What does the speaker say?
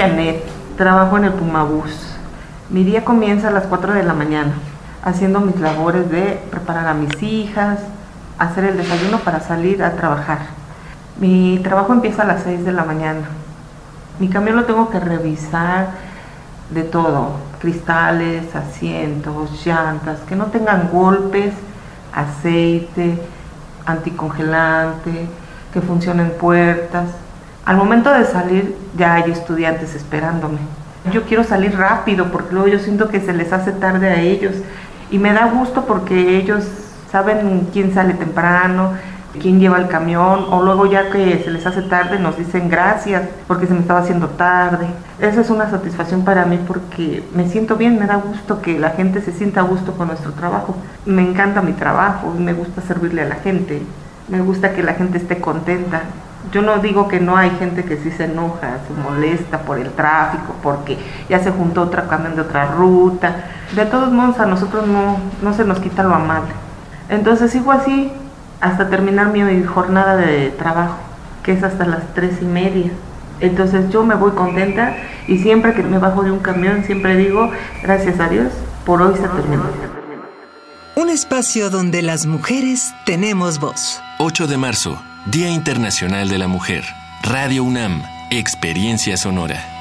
Janet, trabajo en el Pumabús. Mi día comienza a las 4 de la mañana, haciendo mis labores de preparar a mis hijas, hacer el desayuno para salir a trabajar. Mi trabajo empieza a las 6 de la mañana. Mi camión lo tengo que revisar de todo, cristales, asientos, llantas, que no tengan golpes, aceite, anticongelante, que funcionen puertas. Al momento de salir ya hay estudiantes esperándome. Yo quiero salir rápido porque luego yo siento que se les hace tarde a ellos y me da gusto porque ellos saben quién sale temprano, quién lleva el camión o luego ya que se les hace tarde nos dicen gracias porque se me estaba haciendo tarde. Esa es una satisfacción para mí porque me siento bien, me da gusto que la gente se sienta a gusto con nuestro trabajo. Me encanta mi trabajo me gusta servirle a la gente, me gusta que la gente esté contenta. Yo no digo que no hay gente que sí se enoja, se molesta por el tráfico, porque ya se juntó otra camión de otra ruta. De todos modos, a nosotros no, no se nos quita lo amable. Entonces sigo así hasta terminar mi jornada de trabajo, que es hasta las tres y media. Entonces yo me voy contenta y siempre que me bajo de un camión siempre digo, gracias a Dios, por hoy se terminó. Un espacio donde las mujeres tenemos voz. 8 de marzo, Día Internacional de la Mujer. Radio UNAM, Experiencia Sonora.